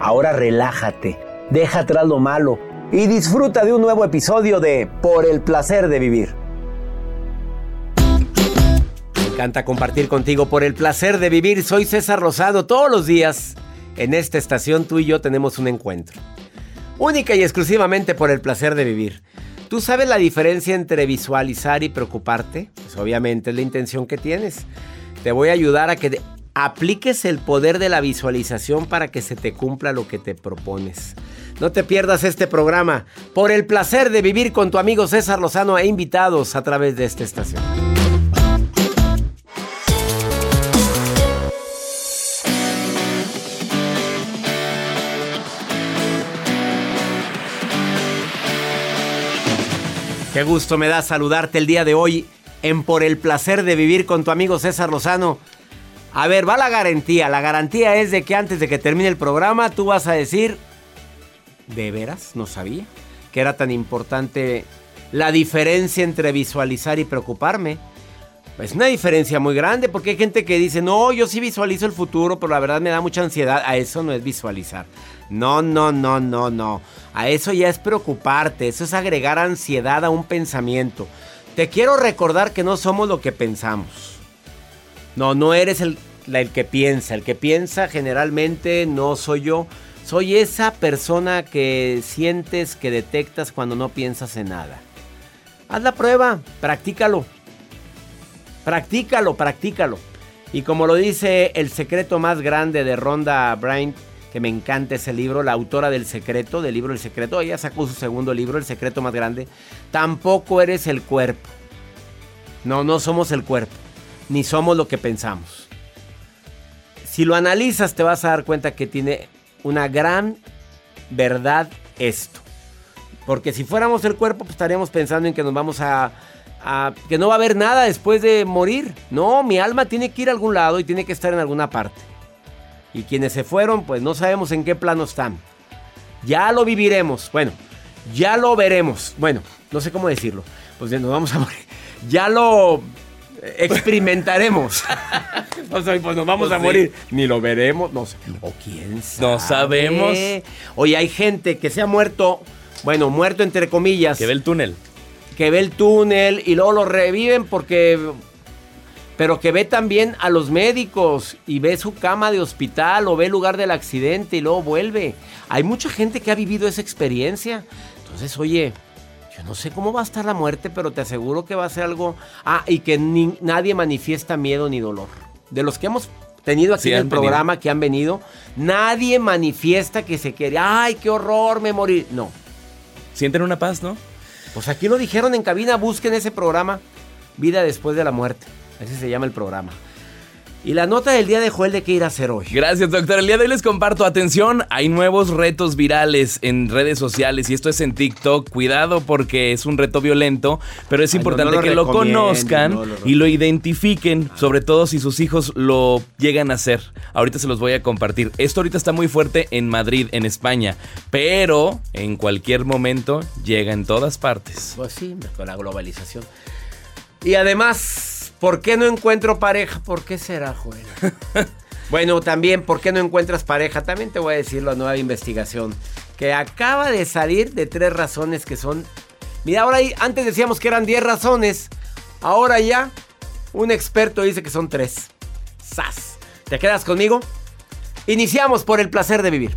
Ahora relájate, deja atrás lo malo y disfruta de un nuevo episodio de Por el placer de vivir. Me encanta compartir contigo por el placer de vivir. Soy César Rosado. Todos los días en esta estación tú y yo tenemos un encuentro. Única y exclusivamente por el placer de vivir. ¿Tú sabes la diferencia entre visualizar y preocuparte? Pues obviamente es la intención que tienes. Te voy a ayudar a que apliques el poder de la visualización para que se te cumpla lo que te propones. No te pierdas este programa por el placer de vivir con tu amigo César Lozano e invitados a través de esta estación. Qué gusto me da saludarte el día de hoy en Por el placer de vivir con tu amigo César Lozano. A ver, va la garantía. La garantía es de que antes de que termine el programa tú vas a decir, ¿de veras? No sabía que era tan importante la diferencia entre visualizar y preocuparme. Es una diferencia muy grande porque hay gente que dice, no, yo sí visualizo el futuro, pero la verdad me da mucha ansiedad. A eso no es visualizar. No, no, no, no, no. A eso ya es preocuparte, eso es agregar ansiedad a un pensamiento. Te quiero recordar que no somos lo que pensamos. No, no eres el, el que piensa. El que piensa generalmente no soy yo. Soy esa persona que sientes, que detectas cuando no piensas en nada. Haz la prueba, practícalo. Practícalo, practícalo. Y como lo dice el secreto más grande de Ronda Bryant, que me encanta ese libro, la autora del secreto, del libro El secreto, ella sacó su segundo libro, El secreto más grande, tampoco eres el cuerpo. No, no somos el cuerpo, ni somos lo que pensamos. Si lo analizas te vas a dar cuenta que tiene una gran verdad esto. Porque si fuéramos el cuerpo, pues estaríamos pensando en que nos vamos a, a, que no va a haber nada después de morir. No, mi alma tiene que ir a algún lado y tiene que estar en alguna parte. Y quienes se fueron, pues no sabemos en qué plano están. Ya lo viviremos. Bueno, ya lo veremos. Bueno, no sé cómo decirlo. Pues ya nos vamos a morir. Ya lo experimentaremos. o sea, pues nos vamos Pues a sí. morir. Ni lo veremos. No sé. O quién sabe. No sabemos. Oye, hay gente que se ha muerto. Bueno, muerto entre comillas. Que ve el túnel. que ve el túnel y luego lo reviven porque... Pero que ve también a los médicos y ve su cama de hospital o ve el lugar del accidente y luego vuelve. Hay mucha gente que ha vivido esa experiencia. Entonces, oye, yo no sé cómo va a estar la muerte, pero te aseguro que va a ser algo... Ah, y que ni- nadie manifiesta miedo ni dolor. De los que hemos tenido aquí Sí, en el venido. programa que han venido, nadie manifiesta que se quiere... Ay, qué horror, me morir. No. Sienten una paz, ¿no? Pues aquí lo dijeron en cabina, busquen ese programa, Vida después de la muerte. Ese se llama el programa. Y la nota del día de Joel de qué ir a hacer hoy. Gracias, doctor. El día de hoy les comparto, atención, hay nuevos retos virales en redes sociales y esto es en TikTok. Cuidado porque es un reto violento, pero es Ay, importante no lo que lo conozcan no lo y lo identifiquen, sobre todo si sus hijos lo llegan a hacer. Ahorita se los voy a compartir. Esto ahorita está muy fuerte en Madrid, en España, pero en cualquier momento llega en todas partes. Pues sí, con la globalización. Y además, ¿por qué no encuentro pareja? ¿Por qué será, Joel? bueno, también, ¿por qué no encuentras pareja? También te voy a decir la nueva investigación que acaba de salir de tres razones que son... Mira, ahora ahí- antes decíamos que eran 10 razones. Ahora ya un experto dice que son tres. ¡Sas! ¿Te quedas conmigo? Iniciamos por el placer de vivir.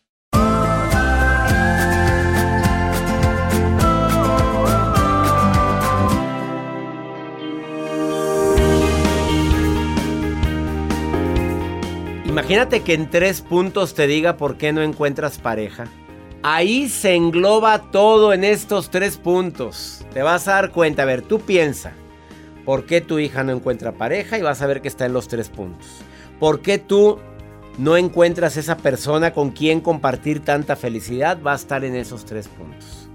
Imagínate que en tres puntos te diga por qué no encuentras pareja. Ahí se engloba todo en estos tres puntos. Te vas a dar cuenta, a ver, tú piensa. ¿Por qué tu hija no encuentra pareja? Y vas a ver que está en los tres puntos. ¿Por qué tú no encuentras esa persona con quien compartir tanta felicidad? Va a estar en esos tres puntos.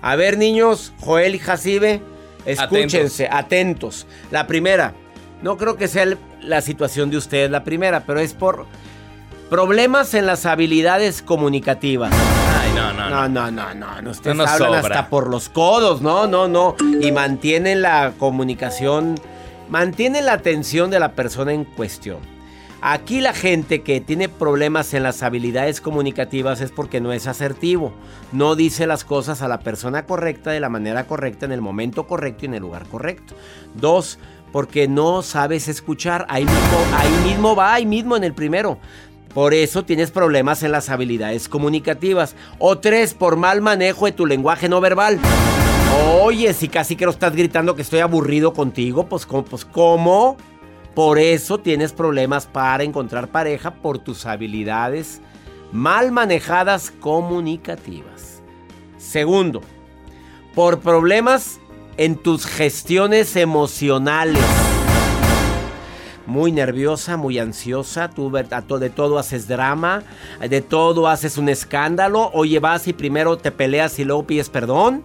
A ver, niños, Joel y Jacibe, escúchense, atentos. La primera, no creo que sea el- la situación de ustedes la primera, pero es por problemas en las habilidades comunicativas. Ay, no, no, No, no. no, no, no, no. Ustedes No hablan sobra. hasta por los codos, no, no, no. Y mantienen la comunicación, mantienen la atención de la persona en cuestión. Aquí la gente que tiene problemas en las habilidades comunicativas es porque no es asertivo. No dice las cosas a la persona correcta, de la manera correcta, en el momento correcto y en el lugar correcto. Dos, porque no sabes escuchar. Ahí mismo, ahí mismo va, ahí mismo en el primero. Por eso tienes problemas en las habilidades comunicativas. O tres, por mal manejo de tu lenguaje no verbal. Oye, si casi que no estás gritando que estoy aburrido contigo, pues ¿cómo? Pues, ¿cómo? Por eso tienes problemas para encontrar pareja por tus habilidades mal manejadas comunicativas. Segundo, por problemas en tus gestiones emocionales. Muy nerviosa, muy ansiosa, tú de todo haces drama, de todo haces un escándalo, oye vas y primero te peleas y luego pides perdón.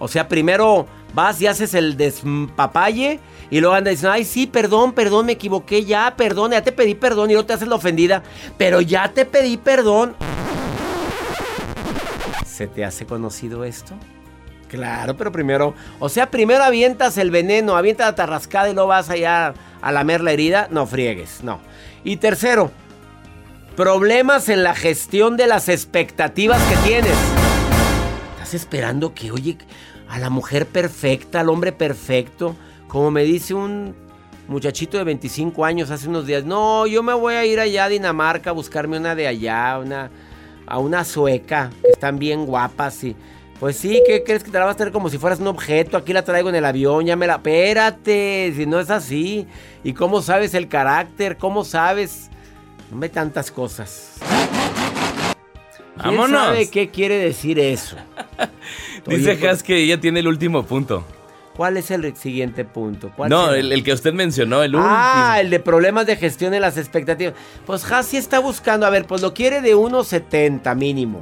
O sea, primero vas y haces el despapalle y luego andas diciendo, ay, sí, perdón, perdón, me equivoqué, ya, perdón, ya te pedí perdón y luego te haces la ofendida, pero ya te pedí perdón. ¿Se te hace conocido esto? Claro, pero primero, o sea, primero avientas el veneno, avientas la tarrascada y luego vas allá a lamer la herida. No friegues, no. Y tercero, problemas en la gestión de las expectativas que tienes. Estás esperando que, oye, a la mujer perfecta, al hombre perfecto, como me dice un muchachito de 25 años hace unos días, no, yo me voy a ir allá a Dinamarca a buscarme una de allá, una, a una sueca, que están bien guapas y... Pues sí, ¿qué crees que te la vas a tener como si fueras un objeto? Aquí la traigo en el avión, ya me la... Espérate, si no es así. ¿Y cómo sabes el carácter? ¿Cómo sabes? No me tantas cosas. ¿Quién Vámonos. sabe qué quiere decir eso? Dice Oye, Has que ella tiene el último punto. ¿Cuál es el siguiente punto? ¿Cuál No, el, el que usted mencionó, el Ah, último. el de problemas de gestión de las expectativas. Pues Hassi está buscando, a ver, pues lo quiere de 1.70 mínimo.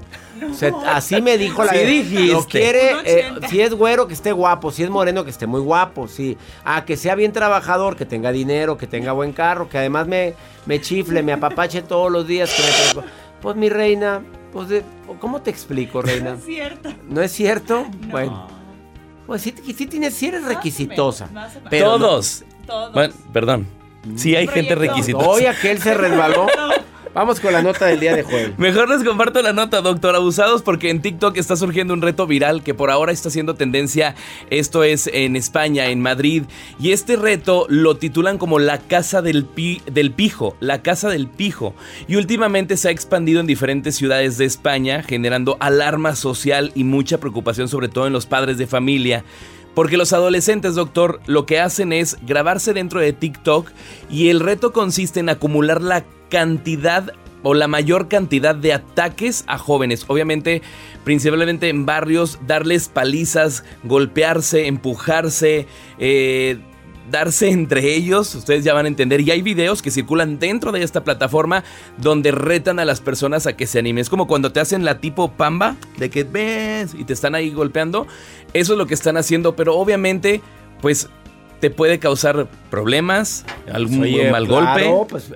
Se- así me dijo la Sí dijiste. Lo quiere, eh, 1.80. si es güero, que esté guapo. Si es moreno, que esté muy guapo. Sí. Ah, que sea bien trabajador, que tenga dinero, que tenga buen carro, que además me, me chifle, me apapache todos los días. que me Pues mi reina, pues de- ¿cómo te explico, reina? Es cierto. ¿No es cierto? No. Bueno, pues sí, sí tienes, sí eres Más o menos, requisitosa. más o no- Todos. Todos. Bueno, perdón. Sí hay gente requisitosa. Hoy aquel se resbaló. Vamos con la nota del día de jueves. Mejor les comparto la nota, doctor Abusados, porque en TikTok está surgiendo un reto viral que por ahora está haciendo tendencia. Esto es en España, en Madrid. Y este reto lo titulan como la casa del, del pijo, la casa del pijo. Y últimamente se ha expandido en diferentes ciudades de España, generando alarma social y mucha preocupación, sobre todo en los padres de familia. Porque los adolescentes, doctor, lo que hacen es grabarse dentro de TikTok y el reto consiste en acumular la cantidad o la mayor cantidad de ataques a jóvenes. Obviamente, principalmente en barrios, darles palizas, golpearse, empujarse, eh, darse entre ellos, ustedes ya van a entender. Y hay videos que circulan dentro de esta plataforma donde retan a las personas a que se animen. Es como cuando te hacen la tipo pamba, de que ves y te están ahí golpeando. Eso es lo que están haciendo, pero obviamente, pues te puede causar problemas, algún Oye, mal claro, golpe. pues,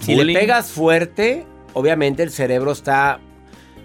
si bullying. le pegas fuerte, obviamente el cerebro está.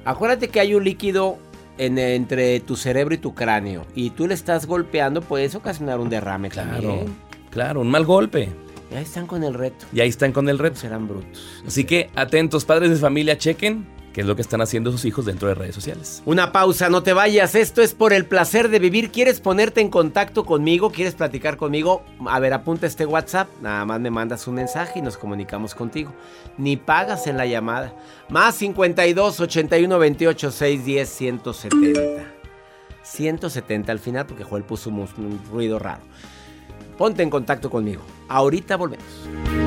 Acuérdate que hay un líquido en- entre tu cerebro y tu cráneo. Y tú le estás golpeando, puedes ocasionar un derrame Claro, también. claro, un mal golpe. Y ahí están con el reto. Y ahí están con el reto. Serán brutos. Así que atentos, padres de familia, chequen qué es lo que están haciendo sus hijos dentro de redes sociales. Una pausa, no te vayas. Esto es por el placer de vivir. ¿Quieres ponerte en contacto conmigo? ¿Quieres platicar conmigo? A ver, apunta este WhatsApp. Nada más me mandas un mensaje y nos comunicamos contigo. Ni pagas en la llamada. Más 52 81 28 610 170. 170 al final porque Joel puso un, un ruido raro. Ponte en contacto conmigo. Ahorita volvemos.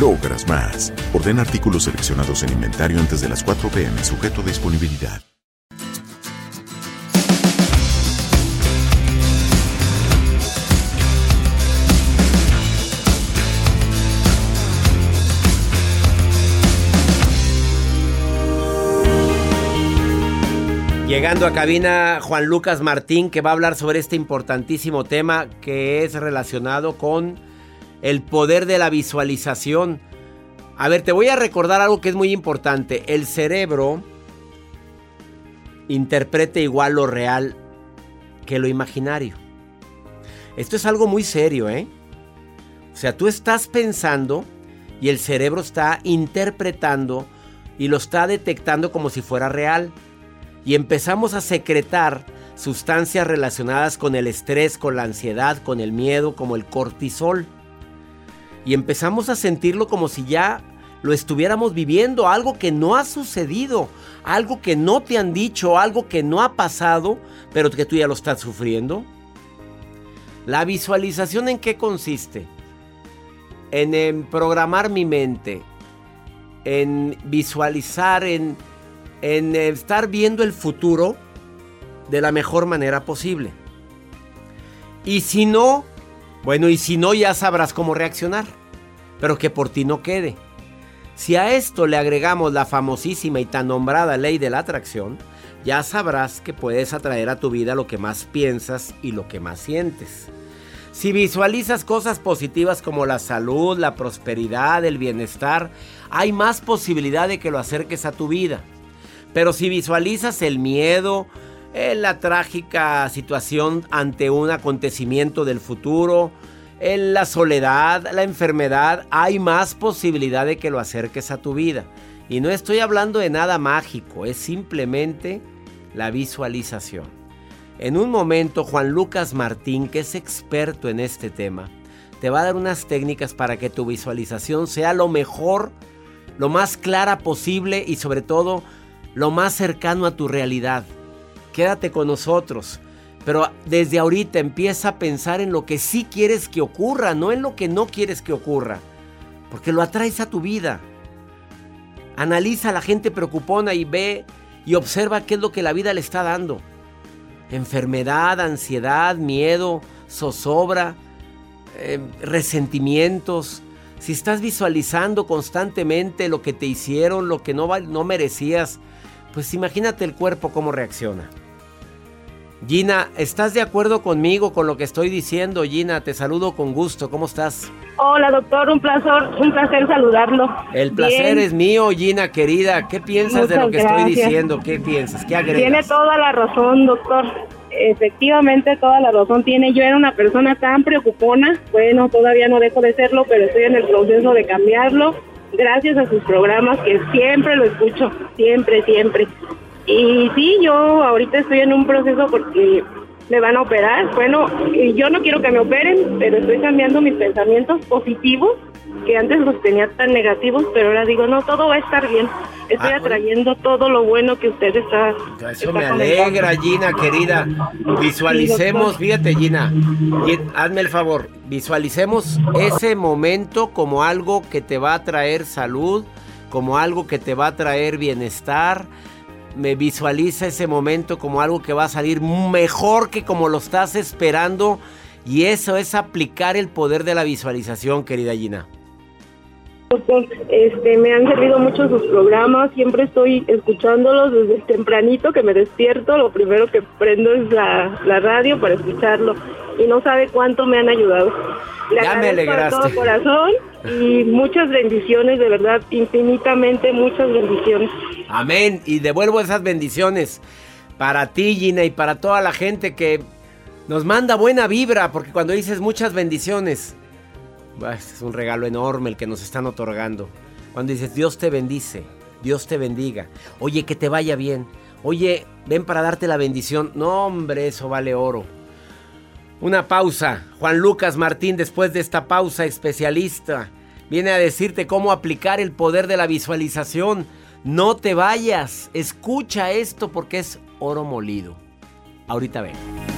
logras más. Orden artículos seleccionados en inventario antes de las 4 pm, sujeto a disponibilidad. Llegando a cabina Juan Lucas Martín que va a hablar sobre este importantísimo tema que es relacionado con el poder de la visualización. A ver, te voy a recordar algo que es muy importante. El cerebro interpreta igual lo real que lo imaginario. Esto es algo muy serio, ¿eh? O sea, tú estás pensando y el cerebro está interpretando y lo está detectando como si fuera real y empezamos a secretar sustancias relacionadas con el estrés, con la ansiedad, con el miedo, como el cortisol. Y empezamos a sentirlo como si ya lo estuviéramos viviendo, algo que no ha sucedido, algo que no te han dicho, algo que no ha pasado, pero que tú ya lo estás sufriendo. La visualización en qué consiste? En, programar mi mente, en visualizar, en en estar viendo el futuro de la mejor manera posible. Y si no, bueno, y si no ya sabrás cómo reaccionar, pero que por ti no quede. Si a esto le agregamos la famosísima y tan nombrada ley de la atracción, ya sabrás que puedes atraer a tu vida lo que más piensas y lo que más sientes. Si visualizas cosas positivas como la salud, la prosperidad, el bienestar, hay más posibilidad de que lo acerques a tu vida. Pero si visualizas el miedo, eh, la trágica situación ante un acontecimiento del futuro, en la soledad, la enfermedad, hay más posibilidad de que lo acerques a tu vida. Y no estoy hablando de nada mágico, es simplemente la visualización. En un momento, Juan Lucas Martín, que es experto en este tema, te va a dar unas técnicas para que tu visualización sea lo mejor, lo más clara posible y sobre todo lo más cercano a tu realidad. Quédate con nosotros. Pero desde ahorita empieza a pensar en lo que sí quieres que ocurra, no en lo que no quieres que ocurra. Porque lo atraes a tu vida. Analiza a la gente preocupona y ve y observa qué es lo que la vida le está dando. Enfermedad, ansiedad, miedo, zozobra, eh, resentimientos. Si estás visualizando constantemente lo que te hicieron, lo que no, no merecías, pues imagínate el cuerpo cómo reacciona. Gina, ¿estás de acuerdo conmigo con lo que estoy diciendo? Gina, te saludo con gusto. ¿Cómo estás? Hola, doctor. Un placer, un placer saludarlo. El placer es mío, Gina, querida. ¿Qué piensas de lo que estoy diciendo? ¿Qué piensas? ¿Qué agregas? Tiene toda la razón, doctor. Efectivamente, toda la razón tiene. Yo era una persona tan preocupona. Bueno, todavía no dejo de serlo, pero estoy en el proceso de cambiarlo gracias a sus programas que siempre lo escucho, siempre, siempre. Y sí, yo ahorita estoy en un proceso porque me van a operar. Bueno, yo no quiero que me operen, pero estoy cambiando mis pensamientos positivos que antes los tenía tan negativos, pero ahora digo, no, todo va a estar bien. Estoy ah, atrayendo todo lo bueno que usted está. Eso me alegra, Gina, querida. Visualicemos, fíjate, Gina, hazme el favor, visualicemos ese momento como algo que te va a traer salud, como algo que te va a traer bienestar. Me visualiza ese momento como algo que va a salir mejor que como lo estás esperando. Y eso es aplicar el poder de la visualización, querida Gina. Este, me han servido mucho sus programas, siempre estoy escuchándolos desde tempranito que me despierto, lo primero que prendo es la, radio para escucharlo y no sabe cuánto me han ayudado. Le ya me alegraste. todo corazón y muchas bendiciones, de verdad, infinitamente muchas bendiciones. Amén, y devuelvo esas bendiciones para ti, Gina, y para toda la gente que nos manda buena vibra, porque cuando dices muchas bendiciones, es un regalo enorme el que nos están otorgando. Cuando dices, Dios te bendice, Dios te bendiga. Oye, que te vaya bien. Oye, ven para darte la bendición. No, hombre, eso vale oro. Una pausa. Juan Lucas Martín, después de esta pausa, especialista, viene a decirte cómo aplicar el poder de la visualización. No te vayas, escucha esto porque es oro molido. Ahorita ven.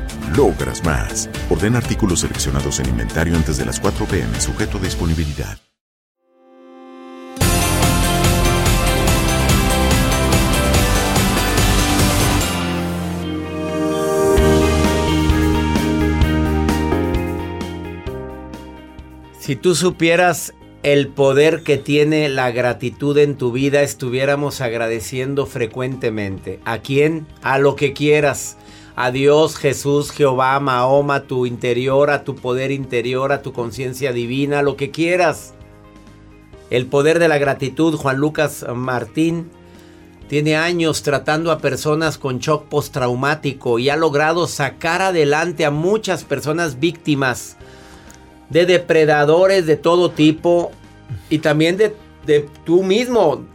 logras más. Orden artículos seleccionados en inventario antes de las 4 pm, sujeto a disponibilidad. Si tú supieras el poder que tiene la gratitud en tu vida, estuviéramos agradeciendo frecuentemente. ¿A quién? A lo que quieras. A Dios, Jesús, Jehová, Mahoma, tu interior, a tu poder interior, a tu conciencia divina, lo que quieras. El poder de la gratitud, Juan Lucas Martín, tiene años tratando a personas con shock postraumático y ha logrado sacar adelante a muchas personas víctimas de depredadores de todo tipo y también de, de tú mismo,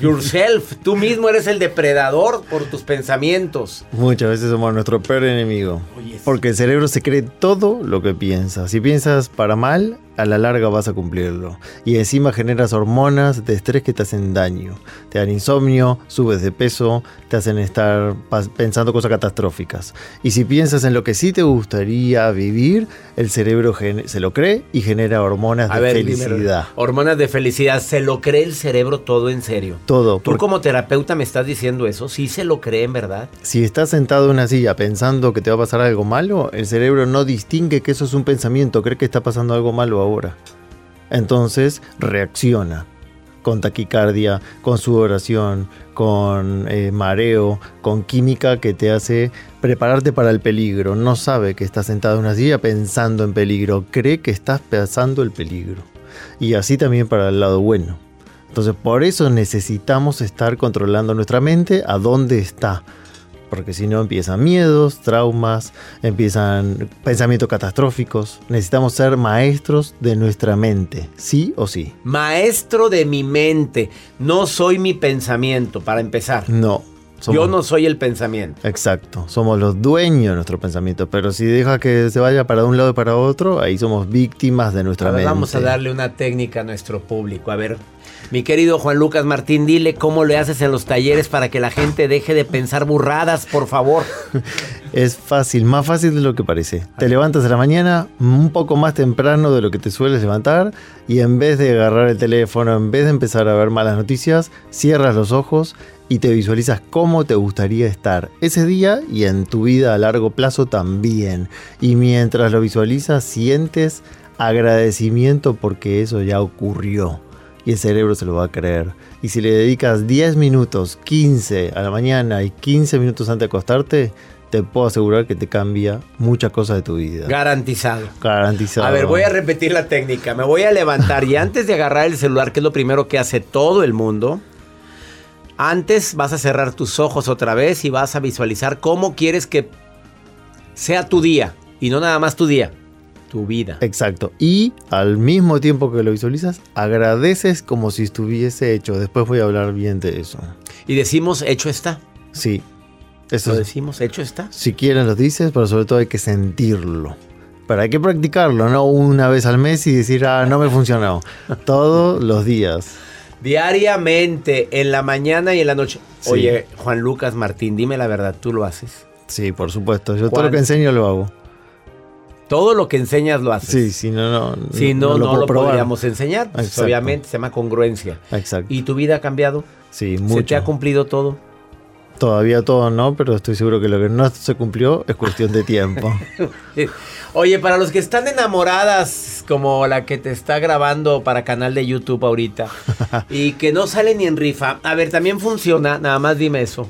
yourself, tú mismo eres el depredador por tus pensamientos. Muchas veces somos nuestro peor enemigo. Porque el cerebro se cree todo lo que piensa. Si piensas para mal, a la larga vas a cumplirlo. Y encima generas hormonas de estrés que te hacen daño. Te dan insomnio, subes de peso, te hacen estar pensando cosas catastróficas. Y si piensas en lo que sí te gustaría vivir, el cerebro se lo cree y genera hormonas de felicidad. hormonas de felicidad, ¿se lo cree el cerebro todo en serio? Todo. Tú como terapeuta me estás diciendo eso, ¿sí se lo cree en verdad? Si estás sentado en una silla pensando que te va a pasar algo malo, el cerebro no distingue que eso es un pensamiento, cree que está pasando algo malo ahora. Entonces reacciona con taquicardia, con sudoración, con eh, mareo, con química que te hace prepararte para el peligro. No sabe que estás sentado en una silla pensando en peligro, cree que estás pensando el peligro. Y así también para el lado bueno. Entonces por eso necesitamos estar controlando nuestra mente a dónde está porque si no empiezan miedos, traumas, empiezan pensamientos catastróficos. Necesitamos ser maestros de nuestra mente, sí o sí. Maestro de mi mente, no soy mi pensamiento, para empezar. No. Yo no soy el pensamiento. Exacto, somos los dueños de nuestro pensamiento, pero si deja que se vaya para un lado y para otro, ahí somos víctimas de nuestra mente. Vamos a darle una técnica a nuestro público. A ver, mi querido Juan Lucas Martín, dile cómo le haces en los talleres para que la gente deje de pensar burradas, por favor. Es fácil, más fácil de lo que parece. Te levantas a la mañana un poco más temprano de lo que te sueles levantar y en vez de agarrar el teléfono, en vez de empezar a ver malas noticias, cierras los ojos y te visualizas cómo te gustaría estar ese día y en tu vida a largo plazo también. Y mientras lo visualizas, sientes agradecimiento porque eso ya ocurrió y el cerebro se lo va a creer. Y si le dedicas 10 minutos, 15 a la mañana y 15 minutos antes de acostarte, te puedo asegurar que te cambia muchas cosas de tu vida. Garantizado. Garantizado. A ver, voy a repetir la técnica. Me voy a levantar y antes de agarrar el celular, que es lo primero que hace todo el mundo, antes vas a cerrar tus ojos otra vez y vas a visualizar cómo quieres que sea tu día. Y no nada más tu día, tu vida. Exacto. Y al mismo tiempo que lo visualizas, agradeces como si estuviese hecho. Después voy a hablar bien de eso. Y decimos, hecho está. Sí. Eso Lo decimos, hecho está. Si quieres lo dices, pero sobre todo hay que sentirlo. Pero hay que practicarlo, no una vez al mes y decir, ah, no me funcionó. Todos los días. Diariamente, en la mañana y en la noche. Sí. Oye, Juan Lucas Martín, dime la verdad, tú lo haces. Sí, por supuesto. Yo todo lo que enseño lo hago. Todo lo que enseñas lo haces. Sí, si no, no. Si no, no, lo probar. podríamos enseñar. Pues, obviamente se llama congruencia. Exacto. ¿Y tu vida ha cambiado? sí, ¿Se mucho. te ha cumplido todo? Todavía todo no, pero estoy seguro que lo que no se cumplió es cuestión de tiempo. Oye, para los que están enamoradas, como la que te está grabando para canal de YouTube ahorita, y que no sale ni en rifa, a ver, también funciona, nada más dime eso.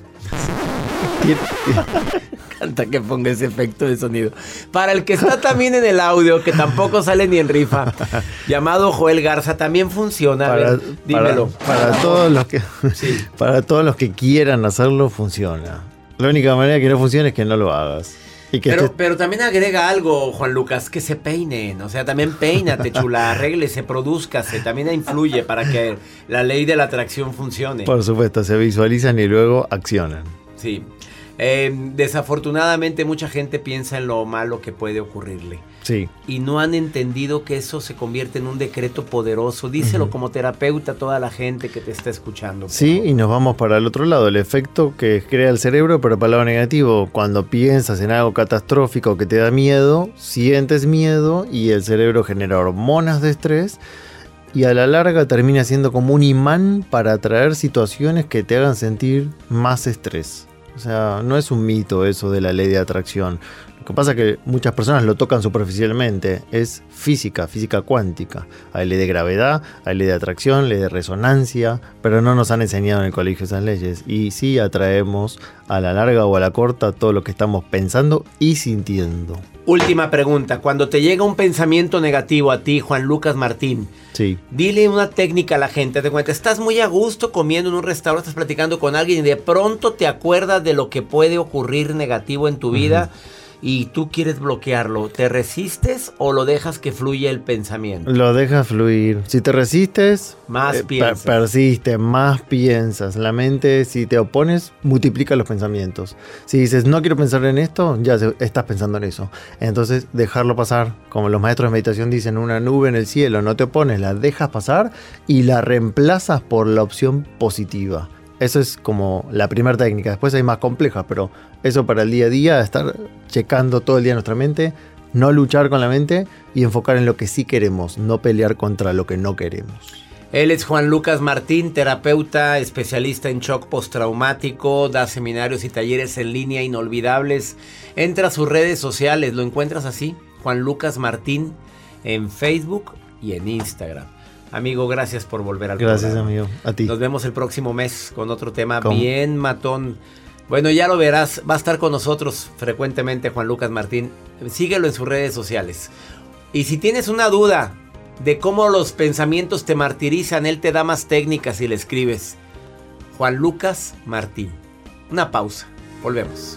Canta que ponga ese efecto de sonido. Para el que está también en el audio, que tampoco sale ni en rifa, llamado Joel Garza, también funciona. A ver, dímelo. para- para todos los que Sí. para todos los que quieran hacerlo funciona. La única manera que no funcione es que no lo hagas. Y que Pero, pero también agrega algo, Juan Lucas, que se peinen. O sea, también peínate, chula, arréglese, produzcase. También influye para que la ley de la atracción funcione. por supuesto, se visualizan y luego accionan. Sí. Eh, desafortunadamente mucha gente piensa en lo malo que puede ocurrirle. Sí, Y no han entendido que eso se convierte en un decreto poderoso. Díselo como terapeuta a toda la gente que te está escuchando. sí, favor. y nos vamos para el otro lado, el efecto que crea el cerebro, pero para el lado negativo, cuando piensas en algo catastrófico que te da miedo, sientes miedo y el cerebro genera hormonas de estrés y a la larga termina siendo como un imán para atraer situaciones que te hagan sentir más estrés. O sea, no es un mito eso de la ley de atracción. Lo que pasa es que muchas personas lo tocan superficialmente. Es física, física cuántica. Hay ley de gravedad, hay ley de atracción, ley de resonancia, pero no nos han enseñado en el colegio esas leyes. Y sí atraemos a la larga o a la corta todo lo que estamos pensando y sintiendo. Última pregunta. Cuando te llega un pensamiento negativo a ti, Juan Lucas Martín, Sí. Dile una técnica a la gente. Te cuenta, estás muy a gusto comiendo en un restaurante, estás platicando con alguien y de pronto te acuerdas de lo que puede ocurrir negativo en tu vida y tú quieres bloquearlo. ¿Te resistes o lo dejas que fluya el pensamiento? Lo dejas fluir. Si te resistes, Más eh, per- piensas. persiste, más piensas. La mente, si te opones, multiplica los pensamientos. Si dices, no quiero pensar en esto, ya estás pensando en eso. Entonces, dejarlo pasar. Como los maestros de meditación dicen, una nube en el cielo, no te opones, la dejas pasar y la reemplazas por la opción positiva. Eso es como la primera técnica. Después hay más complejas, pero eso para el día a día, estar checando todo el día nuestra mente, no luchar con la mente y enfocar en lo que sí queremos, no pelear contra lo que no queremos. Él es Juan Lucas Martín, terapeuta, especialista en shock postraumático, da seminarios y talleres en línea inolvidables. Entra a sus redes sociales, lo encuentras así, Juan Lucas Martín, en Facebook y en Instagram. Amigo, gracias por volver al Gracias, programa. amigo. A ti. Nos vemos el próximo mes con otro tema ¿Cómo? bien matón. Bueno, ya lo verás, va a estar con nosotros frecuentemente Juan Lucas Martín. Síguelo en sus redes sociales. Y si tienes una duda de cómo los pensamientos te martirizan, él te da más técnicas y le escribes. Juan Lucas Martín. Una pausa. Volvemos.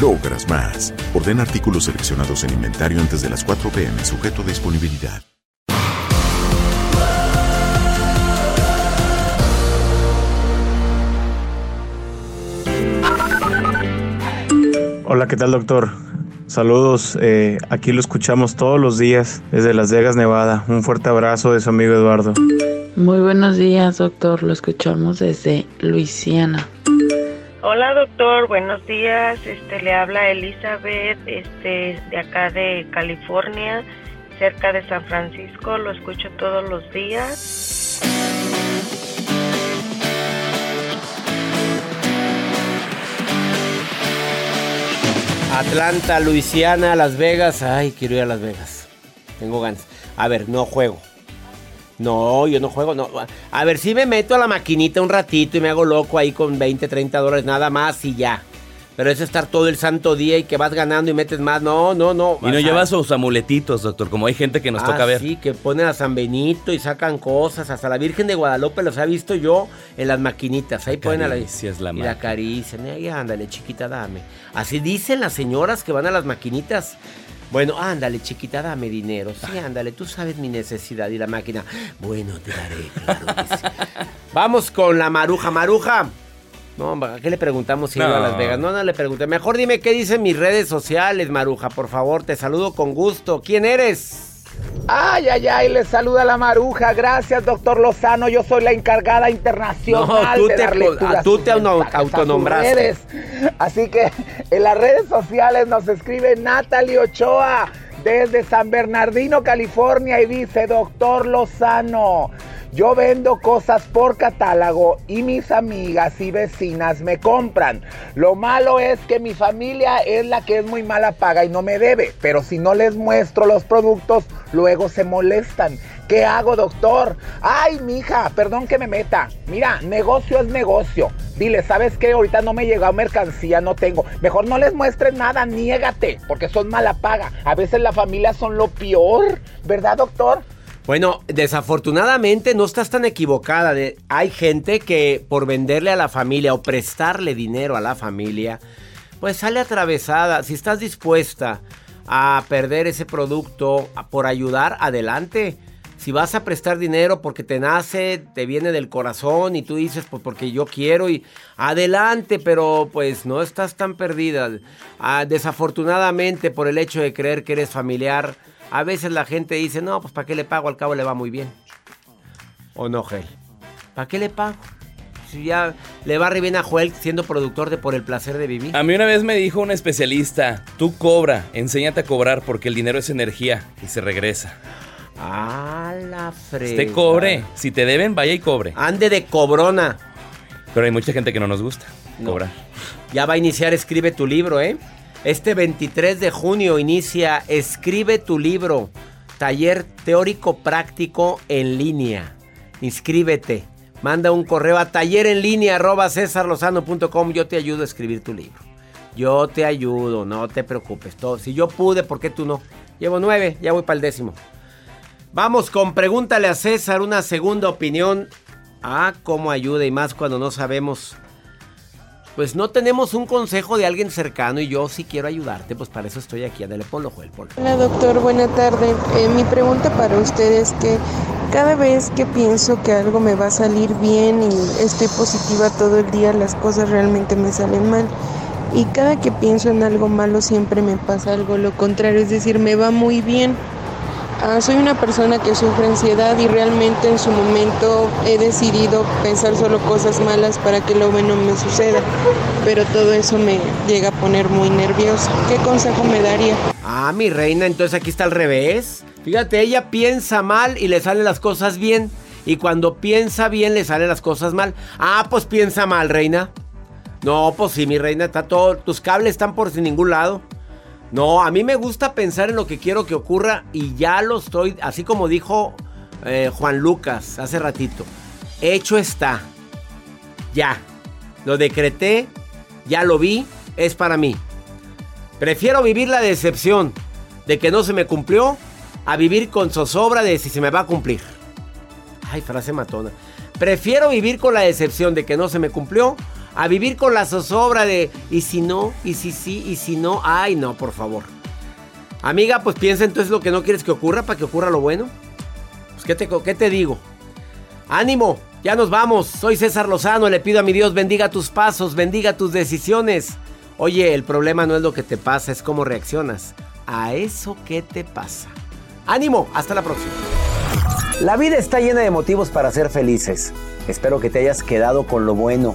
logras más. Orden artículos seleccionados en inventario antes de las 4 pm, sujeto a disponibilidad. Hola, ¿qué tal doctor? Saludos, eh, aquí lo escuchamos todos los días desde Las Vegas, Nevada. Un fuerte abrazo de su amigo Eduardo. Muy buenos días, doctor. Lo escuchamos desde Luisiana. Hola, doctor. Buenos días. Este le habla Elizabeth, este de acá de California, cerca de San Francisco. Lo escucho todos los días. Atlanta, Luisiana, Las Vegas. Ay, quiero ir a Las Vegas. Tengo ganas. A ver, no juego. No, yo no juego. No. A ver, si me meto a la maquinita un ratito y me hago loco ahí con 20, 30 dólares nada más y ya. Pero es estar todo el santo día y que vas ganando y metes más. No, no, no. Y no O sea, lleva sus amuletitos, doctor, como hay gente que nos ah, toca ver. Sí, que ponen a San Benito y sacan cosas. Hasta la Virgen de Guadalupe los he visto yo en las maquinitas. Ahí ponen a la Acaricias la Y la acarician. Ay, ándale, chiquita, dame. Así dicen las señoras que van a las maquinitas. Bueno, ándale, chiquita, dame dinero. Sí, ándale, tú sabes mi necesidad. Y la máquina, bueno, te daré. claro que sí. Vamos con la maruja. Maruja. No, ¿a qué le preguntamos si iba a No. Las Vegas? No, no le pregunté. Mejor dime qué dicen mis redes sociales, Maruja, por favor. Te saludo con gusto. ¿Quién eres? Ay, ay, ay, le saluda la maruja. Gracias, doctor Lozano. Yo soy la encargada internacional No, tú de te dar co- lectura a tú te autonombraste. Así que en las redes sociales nos escribe Natalie Ochoa desde San Bernardino, California y dice, doctor Lozano, yo vendo cosas por catálogo y mis amigas y vecinas me compran. Lo malo es que mi familia es la que es muy mala paga y no me debe, pero si no les muestro los productos, luego se molestan. ¿Qué hago, doctor? Ay, mija, perdón que me meta. Mira, negocio es negocio. Dile, ¿sabes qué? Ahorita no me llegó mercancía, no tengo. Mejor no les muestres nada, niégate, porque son mala paga. A veces la familia son lo peor, ¿verdad, doctor? Bueno, desafortunadamente no estás tan equivocada. Hay gente que por venderle a la familia o prestarle dinero a la familia, pues sale atravesada. Si estás dispuesta a perder ese producto por ayudar, adelante. Si vas a prestar dinero porque te nace, te viene del corazón y tú dices, pues porque yo quiero y adelante, pero pues no estás tan perdida. Ah, desafortunadamente por el hecho de creer que eres familiar, a veces la gente dice, no, pues ¿para qué le pago? Al cabo le va muy bien. ¿O no, Gel? ¿Para qué le pago? Si ya le va re bien a Joel siendo productor de Por el Placer de Vivir. A mí una vez me dijo un especialista, tú cobra, enséñate a cobrar porque el dinero es energía y se regresa. A la frega. Usted cobre, si te deben, vaya y cobre. Ande de cobrona. Pero hay mucha gente que no nos gusta No. cobrar. Ya va a iniciar Escribe tu libro, ¿eh? Este 23 de junio inicia Escribe tu libro. Taller teórico práctico en línea. Inscríbete. Manda un correo a taller en línea. Yo te ayudo a escribir tu libro. Yo te ayudo, no te preocupes. Todo. Si yo pude, ¿por qué tú no? Llevo nueve, ya voy para el décimo. Vamos con Pregúntale a César, una segunda opinión. Ah, cómo ayuda y más cuando no sabemos. Pues no tenemos un consejo de alguien cercano y yo sí quiero ayudarte, pues para eso estoy aquí. Ándale, ponlo, Joel, ponlo. Hola doctor, buena tarde. Eh, mi pregunta para usted es que cada vez que pienso que algo me va a salir bien y estoy positiva todo el día, las cosas realmente me salen mal. Y cada que pienso en algo malo siempre me pasa algo lo contrario, es decir, me va muy bien. Ah, soy una persona que sufre ansiedad y realmente en su momento he decidido pensar solo cosas malas para que lo bueno me suceda, pero todo eso me llega a poner muy nervioso. ¿Qué consejo me daría? Ah, mi reina, entonces aquí está al revés. Fíjate, ella piensa mal y le salen las cosas bien. Y cuando piensa bien le salen las cosas mal. Ah, pues piensa mal, reina. No, pues sí, mi reina, está todo. Tus cables están por sin ningún lado. No, a mí me gusta pensar en lo que quiero que ocurra y ya lo estoy, así como dijo eh, Juan Lucas hace ratito. Hecho está. Ya. Lo decreté, ya lo vi, es para mí. Prefiero vivir la decepción de que no se me cumplió a vivir con zozobra de si se me va a cumplir. Ay, frase matona. Prefiero vivir con la decepción de que no se me cumplió a vivir con la zozobra de y si no, y si sí, y si no. Ay, no, por favor. Amiga, pues piensa entonces lo que no quieres que ocurra para que ocurra lo bueno. Pues, ¿qué te, qué te digo? Ánimo, ya nos vamos. Soy César Lozano. Le pido a mi Dios bendiga tus pasos, bendiga tus decisiones. Oye, el problema no es lo que te pasa, es cómo reaccionas a eso que te pasa. Ánimo, hasta la próxima. La vida está llena de motivos para ser felices. Espero que te hayas quedado con lo bueno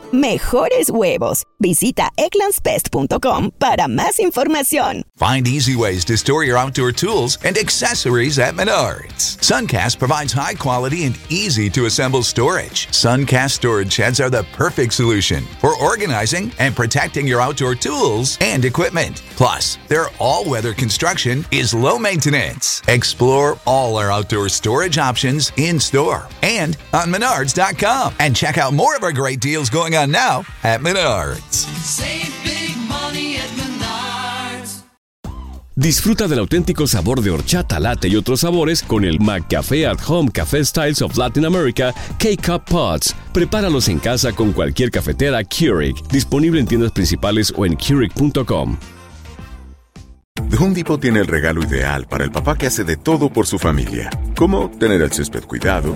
mejores huevos. Visita eclanspest.com para más información. Find easy ways to store your outdoor tools and accessories at Menards. Suncast provides high quality and easy to assemble storage. Suncast storage sheds are the perfect solution for organizing and protecting your outdoor tools and equipment. Plus, their all weather construction is low maintenance. Explore all our outdoor storage options in store and on Menards.com. And check out more of our great deals going on now at Menards. Save big money at Menards. Disfruta del auténtico sabor de horchata, latte y otros sabores con el McCafé at Home Café Styles of Latin America K-Cup Pods. Prepáralos en casa con cualquier cafetera Keurig, disponible en tiendas principales o en Keurig.com. The Home Depot tiene el regalo ideal para el papá que hace de todo por su familia, como tener el césped cuidado